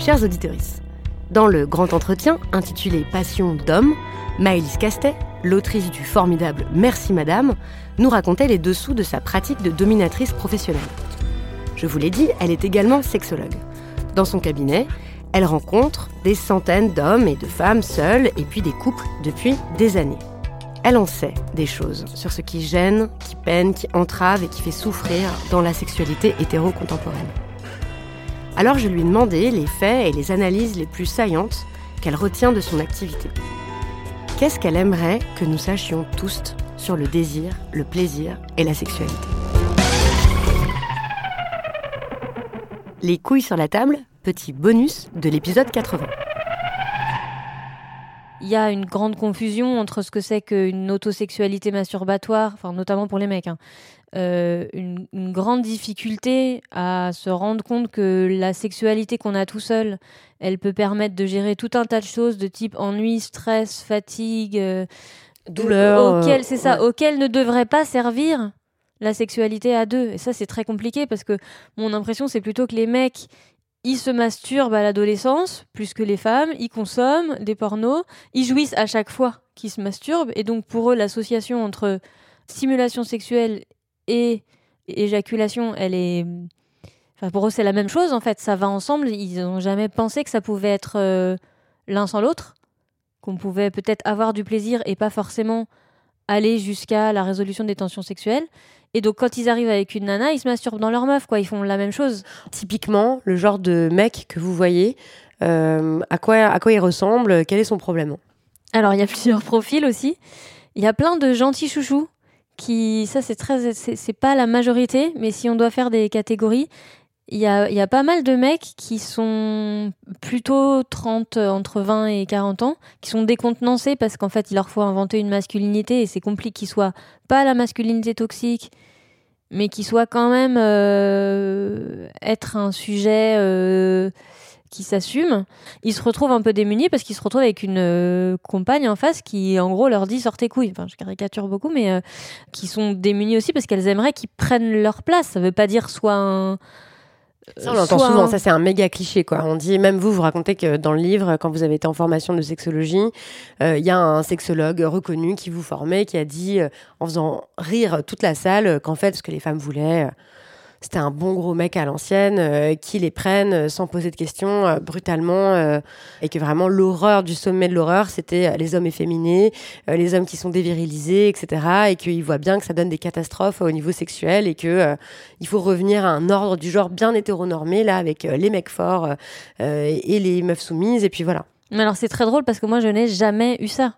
Chers auditeurs, dans le grand entretien intitulé Passion d'homme, Maëlys Castet, l'autrice du formidable Merci Madame, nous racontait les dessous de sa pratique de dominatrice professionnelle. Je vous l'ai dit, elle est également sexologue. Dans son cabinet, elle rencontre des centaines d'hommes et de femmes seuls et puis des couples depuis des années. Elle en sait des choses sur ce qui gêne, qui peine, qui entrave et qui fait souffrir dans la sexualité hétéro-contemporaine. Alors je lui ai demandé les faits et les analyses les plus saillantes qu'elle retient de son activité. Qu'est-ce qu'elle aimerait que nous sachions tous sur le désir, le plaisir et la sexualité? Les couilles sur la table, petit bonus de l'épisode 80. Il y a une grande confusion entre ce que c'est qu'une autosexualité masturbatoire, enfin notamment pour les mecs, hein, euh, une, une, grande difficulté à se rendre compte que la sexualité qu'on a tout seul, elle peut permettre de gérer tout un tas de choses de type ennui, stress, fatigue, euh, douleur, auquel c'est ça, auquel ne devrait pas servir la sexualité à deux. Et ça, c'est très compliqué parce que mon impression, c'est plutôt que les mecs, ils se masturbent à l'adolescence plus que les femmes, ils consomment des pornos, ils jouissent à chaque fois qu'ils se masturbent. Et donc, pour eux, l'association entre stimulation sexuelle et éjaculation, elle est. Enfin, pour eux, c'est la même chose en fait. Ça va ensemble. Ils n'ont jamais pensé que ça pouvait être euh, l'un sans l'autre. Qu'on pouvait peut-être avoir du plaisir et pas forcément aller jusqu'à la résolution des tensions sexuelles. Et donc, quand ils arrivent avec une nana, ils se masturbent dans leur meuf, quoi. Ils font la même chose. Typiquement, le genre de mec que vous voyez, euh, à, quoi, à quoi il ressemble Quel est son problème Alors, il y a plusieurs profils aussi. Il y a plein de gentils chouchous qui, ça c'est très, c'est pas la majorité, mais si on doit faire des catégories, il y a, pas mal de mecs qui sont plutôt 30, entre 20 et 40 ans, qui sont décontenancés parce qu'en fait, il leur faut inventer une masculinité et c'est compliqué qu'ils soient pas la masculinité toxique, mais qu'ils soient quand même euh, être un sujet euh, qui s'assume, ils se retrouvent un peu démunis parce qu'ils se retrouvent avec une euh, compagne en face qui, en gros, leur dit sortez couilles. Enfin, je caricature beaucoup, mais euh, qui sont démunis aussi parce qu'elles aimeraient qu'ils prennent leur place. Ça veut pas dire soit un. Ça, on l'entend souvent, ça c'est un méga cliché quoi. On dit, même vous, vous racontez que dans le livre, quand vous avez été en formation de sexologie, euh, il y a un sexologue reconnu qui vous formait, qui a dit, en faisant rire toute la salle, qu'en fait, ce que les femmes voulaient, c'était un bon gros mec à l'ancienne euh, qui les prenne euh, sans poser de questions euh, brutalement et que vraiment l'horreur du sommet de l'horreur c'était les hommes efféminés les hommes qui sont dévirilisés etc et qu'il voit bien que ça donne des catastrophes au niveau sexuel et que il faut revenir à un ordre du genre bien hétéronormé là avec les mecs forts et les meufs soumises et puis voilà. Mais alors c'est très drôle parce que moi je n'ai jamais eu ça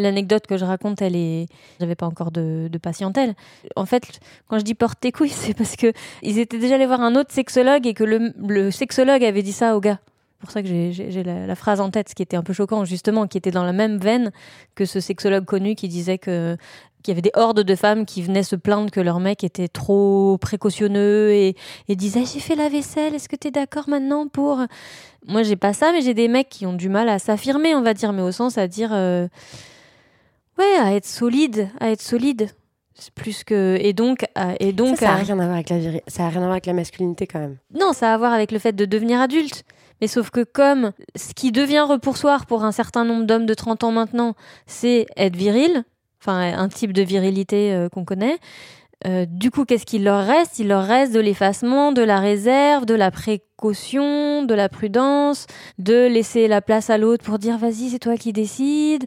L'anecdote que je raconte, elle est. J'avais pas encore de, de, patientèle. En fait, quand je dis porte tes couilles, c'est parce que ils étaient déjà allés voir un autre sexologue et que le, le sexologue avait dit ça au gars. pour ça que j'ai la, la, phrase en tête, ce qui était un peu choquant, justement, qui était dans la même veine que ce sexologue connu qui disait que qu'il y avait des hordes de femmes qui venaient se plaindre que leur mec était trop précautionneux et, et disaient j'ai fait la vaisselle, est-ce que tu es d'accord maintenant pour moi j'ai pas ça mais j'ai des mecs qui ont du mal à s'affirmer on va dire mais au sens à dire euh, ouais à être solide à être solide plus que et donc et donc ça, ça a rien à voir avec la ça a rien à voir avec la masculinité quand même non ça a à voir avec le fait de devenir adulte mais sauf que comme ce qui devient repoussoir pour un certain nombre d'hommes de 30 ans maintenant, c'est être viril, enfin un type de virilité euh, qu'on connaît. Euh, du coup, qu'est-ce qu'il leur reste? Il leur reste de l'effacement, de la réserve, de la précaution, de la prudence, de laisser la place à l'autre pour dire vas-y, c'est toi qui décides.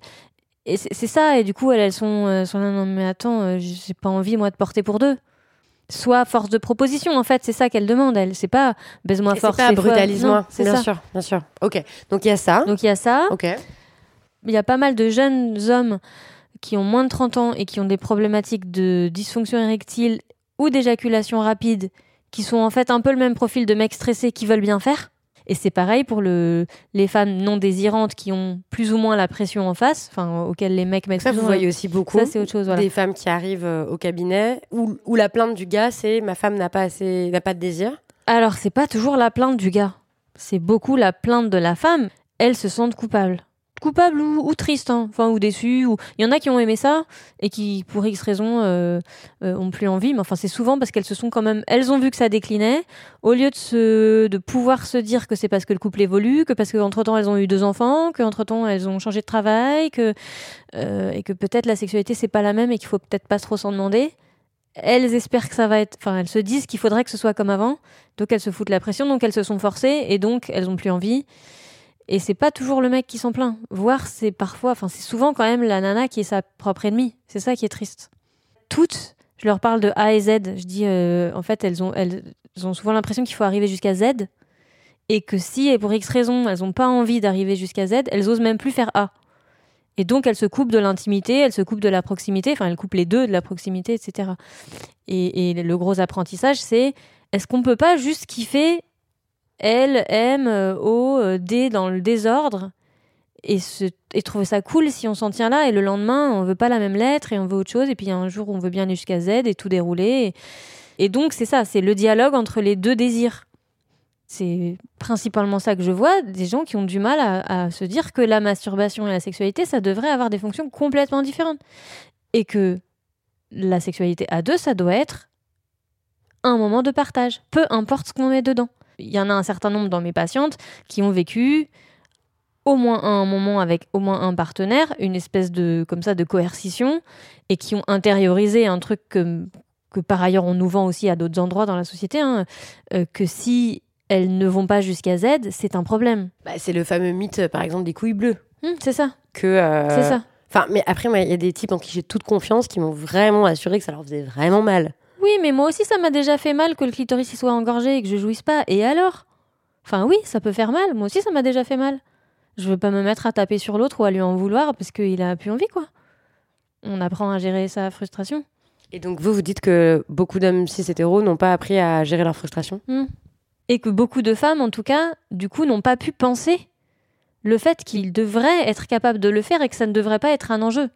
Et c'est ça. Et du coup, elles, elles sont, euh, sont là, non mais attends, j'ai pas envie moi de porter pour deux soit force de proposition. En fait, c'est ça qu'elle demande. Elle, c'est pas baise-moi fort, c'est pas brutalise-moi. C'est bien sûr, bien sûr. Ok. Donc il y a ça. Donc il y a ça. Ok. Il y a pas mal de jeunes hommes qui ont moins de 30 ans et qui ont des problématiques de dysfonction érectile ou d'éjaculation rapide, qui sont en fait un peu le même profil de mecs stressés qui veulent bien faire. Et c'est pareil pour le, les femmes non désirantes qui ont plus ou moins la pression en face, enfin auxquelles les mecs mettent. Ça, vous voyez aussi beaucoup. Ça, c'est autre chose. Voilà. Des femmes qui arrivent euh, au cabinet où, où la plainte du gars, c'est ma femme n'a pas assez, n'a pas de désir. Alors c'est pas toujours la plainte du gars, c'est beaucoup la plainte de la femme. Elles se sentent coupables coupable ou, triste, hein. enfin ou déçu. Ou il y en a qui ont aimé ça et qui, pour X raisons, euh, euh, ont plus envie. Mais enfin, c'est souvent parce qu'elles se sont quand même, elles ont vu que ça déclinait. Au lieu de se, de pouvoir se dire que c'est parce que le couple évolue, que parce qu'entre temps elles ont eu deux enfants, qu'entre temps elles ont changé de travail, que euh, et que peut-être la sexualité c'est pas la même et qu'il faut peut-être pas trop s'en demander. Elles espèrent que ça va être, enfin elles se disent qu'il faudrait que ce soit comme avant, donc elles se foutent la pression, donc elles se sont forcées et donc elles ont plus envie. Et c'est pas toujours le mec qui s'en plaint. Voire c'est parfois, enfin c'est souvent quand même la nana qui est sa propre ennemie. C'est ça qui est triste. Toutes, je leur parle de A et Z. Je dis, euh, en fait, elles ont, elles ont souvent l'impression qu'il faut arriver jusqu'à Z. Et que si, et pour X raison, elles n'ont pas envie d'arriver jusqu'à Z, elles osent même plus faire A. Et donc, elles se coupent de l'intimité, elles se coupent de la proximité, enfin, elles coupent les deux de la proximité, etc. Et, et le gros apprentissage, c'est est-ce qu'on peut pas juste kiffer L, M, O, D dans le désordre. Et, et trouver ça cool si on s'en tient là. Et le lendemain on veut pas la même lettre et on veut autre chose. Et puis un jour on veut bien aller jusqu'à Z et tout dérouler. Et, donc c'est ça, c'est le dialogue entre les deux désirs. C'est principalement ça que je vois, des gens qui ont du mal à, se dire que la masturbation et la sexualité, ça devrait avoir des fonctions complètement différentes. Et que la sexualité à deux, ça doit être un moment de partage, peu importe ce qu'on met dedans. Il y en a un certain nombre dans mes patientes qui ont vécu au moins un moment avec au moins un partenaire, une espèce de comme ça de coercition, et qui ont intériorisé un truc que, que par ailleurs on nous vend aussi à d'autres endroits dans la société, hein, euh, que si elles ne vont pas jusqu'à Z, c'est un problème. Bah, c'est le fameux mythe, par exemple, des couilles bleues. Hum, c'est ça. Que euh, c'est ça. Enfin, mais après, il y a des types en qui j'ai toute confiance qui m'ont vraiment assuré que ça leur faisait vraiment mal. Oui, mais moi aussi, ça m'a déjà fait mal que le clitoris soit engorgé et que je jouisse pas. Et alors? Enfin, oui, ça peut faire mal. Moi aussi, ça m'a déjà fait mal. Je veux pas me mettre à taper sur l'autre ou à lui en vouloir parce qu'il a plus envie, quoi. On apprend à gérer sa frustration. Et donc, vous, vous dites que beaucoup d'hommes cis hétéros n'ont pas appris à gérer leur frustration? Hmm. Et que beaucoup de femmes, en tout cas, du coup, n'ont pas pu penser le fait qu'ils devraient être capables de le faire et que ça ne devrait pas être un enjeu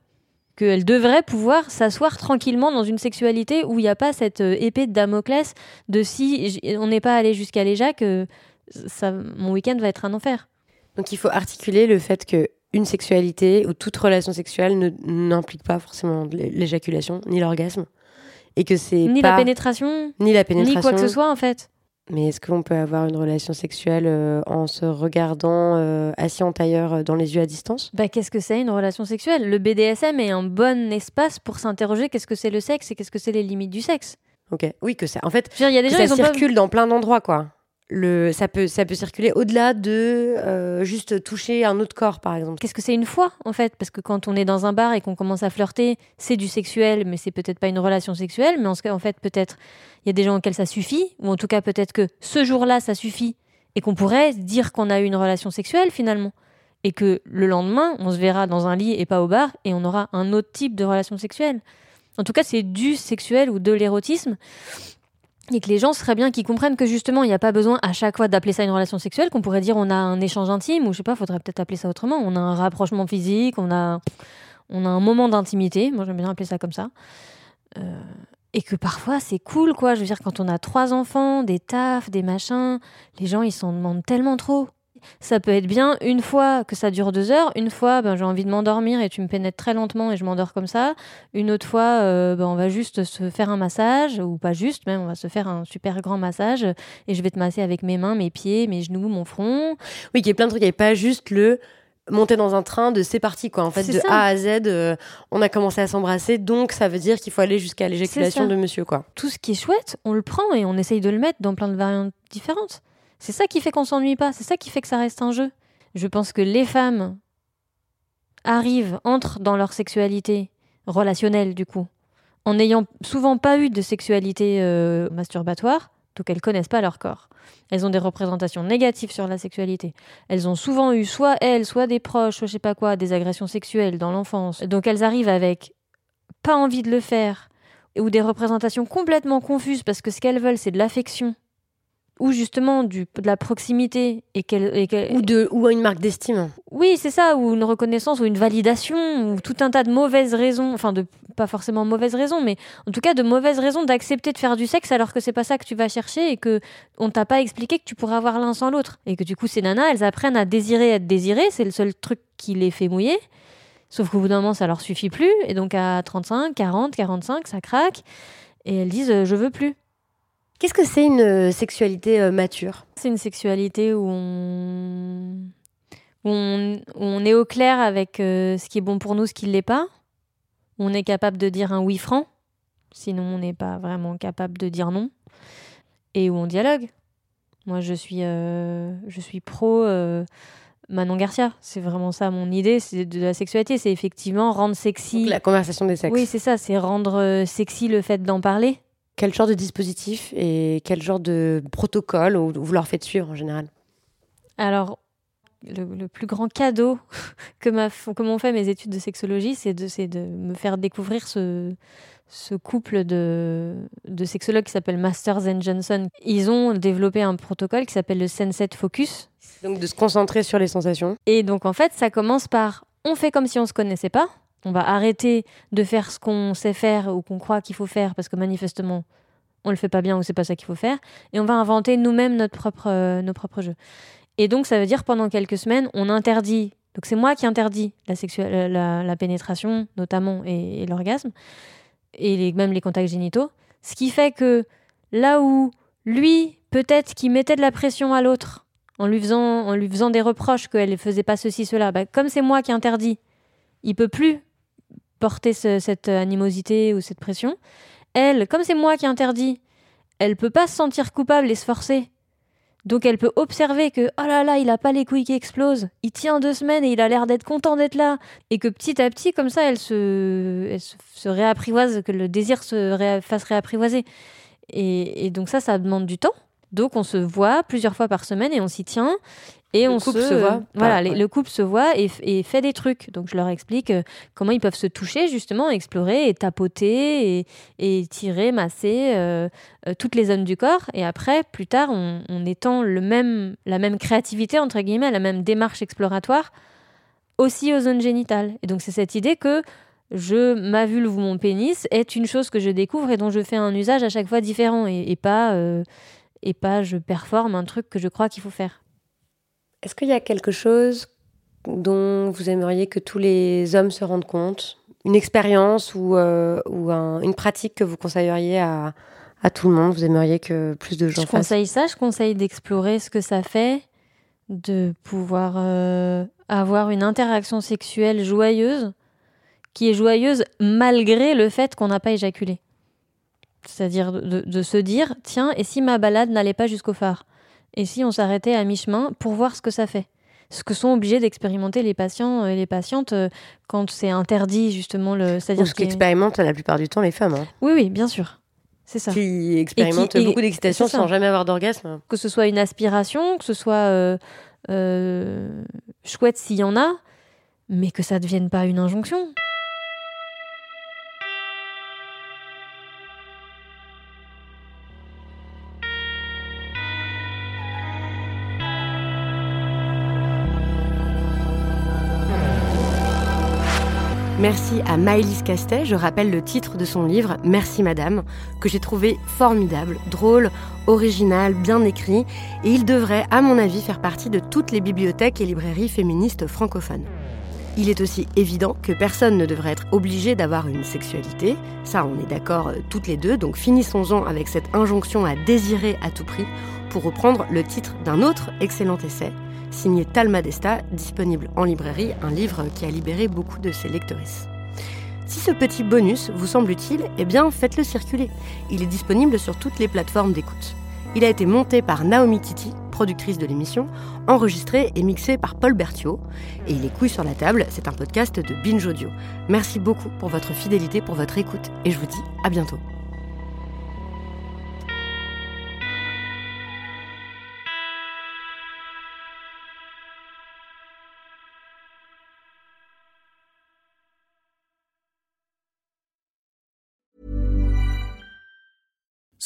qu'elle devrait pouvoir s'asseoir tranquillement dans une sexualité où il n'y a pas cette euh, épée de Damoclès de si on n'est pas allé jusqu'à l'éjac, ça, mon week-end va être un enfer. Donc il faut articuler le fait que une sexualité ou toute relation sexuelle n'implique pas forcément l'éjaculation ni l'orgasme et que c'est ni la pénétration ni la pénétration ni quoi que ce soit en fait mais est-ce qu'on peut avoir une relation sexuelle euh, en se regardant euh, assis en tailleur euh, dans les yeux à distance? Bah, Qu'est-ce que c'est une relation sexuelle? Le BDSM est un bon espace pour s'interroger qu'est-ce que c'est le sexe et qu'est-ce que c'est les limites du sexe. Ok, oui, que ça. En fait, il y a des gens, ça circule dans plein d'endroits, quoi le, ça, peut, ça peut circuler au-delà de euh, juste toucher un autre corps, par exemple. Qu'est-ce que c'est une fois, en fait? Parce que quand on est dans un bar et qu'on commence à flirter, c'est du sexuel, mais c'est peut-être pas une relation sexuelle. Mais en, en fait, peut-être, il y a des gens auxquels ça suffit, ou en tout cas, peut-être que ce jour-là, ça suffit, et qu'on pourrait dire qu'on a eu une relation sexuelle, finalement. Et que le lendemain, on se verra dans un lit et pas au bar, et on aura un autre type de relation sexuelle. En tout cas, c'est du sexuel ou de l'érotisme. Et que les gens seraient bien qu'ils comprennent que justement il n'y a pas besoin à chaque fois d'appeler ça une relation sexuelle, qu'on pourrait dire on a un échange intime ou je sais pas, faudrait peut-être appeler ça autrement. On a un rapprochement physique, on a, on a un moment d'intimité. Moi j'aime bien appeler ça comme ça. Euh, et que parfois c'est cool quoi. Je veux dire quand on a trois enfants, des tafs, des machins, les gens ils s'en demandent tellement trop. Ça peut être bien une fois que ça dure deux heures, une fois ben, j'ai envie de m'endormir et tu me pénètres très lentement et je m'endors comme ça. Une autre fois, euh, ben, on va juste se faire un massage, ou pas juste même, on va se faire un super grand massage et je vais te masser avec mes mains, mes pieds, mes genoux, mon front. Oui, il y a plein de trucs, il n'y a pas juste le monter dans un train de c'est parti quoi. En fait de A à Z euh, on a commencé à s'embrasser donc ça veut dire qu'il faut aller jusqu'à l'éjaculation de monsieur quoi. Tout ce qui est chouette on le prend et on essaye de le mettre dans plein de variantes différentes c'est ça qui fait qu'on s'ennuie pas, c'est ça qui fait que ça reste un jeu. Je pense que les femmes arrivent, entrent dans leur sexualité relationnelle du coup, en n'ayant souvent pas eu de sexualité euh, masturbatoire, donc elles connaissent pas leur corps. Elles ont des représentations négatives sur la sexualité. Elles ont souvent eu soit elles, soit des proches, soit je sais pas quoi, des agressions sexuelles dans l'enfance. Donc elles arrivent avec pas envie de le faire ou des représentations complètement confuses parce que ce qu'elles veulent c'est de l'affection ou justement du, de la proximité et qu'elle, ou de ou une marque d'estime. Oui, c'est ça, ou une reconnaissance ou une validation ou tout un tas de mauvaises raisons, enfin de pas forcément mauvaises raisons, mais en tout cas de mauvaises raisons d'accepter de faire du sexe alors que c'est pas ça que tu vas chercher et que on t'a pas expliqué que tu pourrais avoir l'un sans l'autre et que du coup ces nanas elles apprennent à désirer être désirées, c'est le seul truc qui les fait mouiller. Sauf qu'au bout d'un moment ça leur suffit plus et donc à 35, 40, 45 ça craque et elles disent euh, je veux plus. Qu'est-ce que c'est une euh, sexualité euh, mature? C'est une sexualité où on... on... est au clair avec euh, ce qui est bon pour nous, ce qui ne l'est pas. On est capable de dire un oui franc, sinon on n'est pas vraiment capable de dire non. Et où on dialogue. Moi, je suis, je suis pro Manon Garcia. C'est vraiment ça mon idée c'est de la sexualité. C'est effectivement rendre sexy. la conversation des sexes. Oui, c'est ça. C'est rendre sexy le fait d'en parler quel genre de dispositif et quel genre de protocole vous leur faites suivre en général Alors, le, plus grand cadeau que m'ont fait mes études de sexologie, c'est de, de, me faire découvrir ce, ce couple de, de sexologues qui s'appelle Masters and Johnson. Ils ont développé un protocole qui s'appelle le Sunset Focus. Donc de se concentrer sur les sensations. Et donc en fait, ça commence par on fait comme si on se connaissait pas. On va arrêter de faire ce qu'on sait faire ou qu'on croit qu'il faut faire parce que manifestement on le fait pas bien ou c'est pas ça qu'il faut faire. Et on va inventer nous-mêmes notre propre, euh, nos propres jeux. Et donc ça veut dire pendant quelques semaines, on interdit. Donc c'est moi qui interdis la, euh, la, pénétration notamment et, l'orgasme et même les contacts génitaux. Ce qui fait que là où lui, peut-être qu'il mettait de la pression à l'autre en lui faisant, en lui faisant des reproches qu'elle ne faisait pas ceci, cela, bah, comme c'est moi qui interdis, il peut plus porter cette animosité ou cette pression. Elle, comme c'est moi qui interdis, elle peut pas se sentir coupable et se forcer. Donc elle peut observer que oh là là, il a pas les couilles qui explosent, il tient deux semaines et il a l'air d'être content d'être là, et que petit à petit comme ça, elle se, se, réapprivoise, que le désir se fasse réapprivoiser. et donc ça, ça demande du temps. Donc on se voit plusieurs fois par semaine et on s'y tient. Et le on couple se, voit. Voilà, le couple se voit et, fait des trucs. Donc je leur explique euh, comment ils peuvent se toucher, justement, explorer et tapoter et, tirer, masser euh, euh, toutes les zones du corps. Et après, plus tard, on, étend le même, la même créativité, entre guillemets, la même démarche exploratoire aussi aux zones génitales. Et donc c'est cette idée que je, ma vulve ou mon pénis est une chose que je découvre et dont je fais un usage à chaque fois différent et, pas et pas je performe un truc que je crois qu'il faut faire. Est-ce qu'il y a quelque chose dont vous aimeriez que tous les hommes se rendent compte? Une expérience ou, euh, ou une pratique que vous conseilleriez à, à, tout le monde? Vous aimeriez que plus de gens je conseille ça, je conseille d'explorer ce que ça fait de pouvoir euh, avoir une interaction sexuelle joyeuse qui est joyeuse malgré le fait qu'on n'a pas éjaculé. C'est-à-dire de, se dire, tiens, et si ma balade n'allait pas jusqu'au phare? Et si on s'arrêtait à mi-chemin pour voir ce que ça fait? Ce que sont obligés d'expérimenter les patients et les patientes euh, quand c'est interdit justement le c'est-à-dire ce qu'expérimentent la plupart du temps les femmes hein. oui oui bien sûr. C'est ça. Qui expérimentent beaucoup d'excitation sans jamais avoir d'orgasme. Que ce soit une aspiration que ce soit euh, euh, chouette s'il y en a mais que ça ne devienne pas une injonction Merci à Maëlys Castet, je rappelle le titre de son livre Merci Madame, que j'ai trouvé formidable, drôle, original, bien écrit, et il devrait, à mon avis, faire partie de toutes les bibliothèques et librairies féministes francophones. Il est aussi évident que personne ne devrait être obligé d'avoir une sexualité, ça on est d'accord euh, toutes les deux, donc finissons-en avec cette injonction à désirer à tout prix, pour reprendre le titre d'un autre excellent essai, signé Talma Desta, disponible en librairie, un livre qui a libéré beaucoup de ses lectrices. Si ce petit bonus vous semble utile, eh bien faites-le circuler. Il est disponible sur toutes les plateformes d'écoute. Il a été monté par Naomi Titi, productrice de l'émission, enregistré et mixé par Paul Berthiaud. Et il est couilles sur la table, c'est un podcast de Binge Audio. Merci beaucoup pour votre fidélité, pour votre écoute, et je vous dis à bientôt.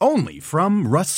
Only from Rust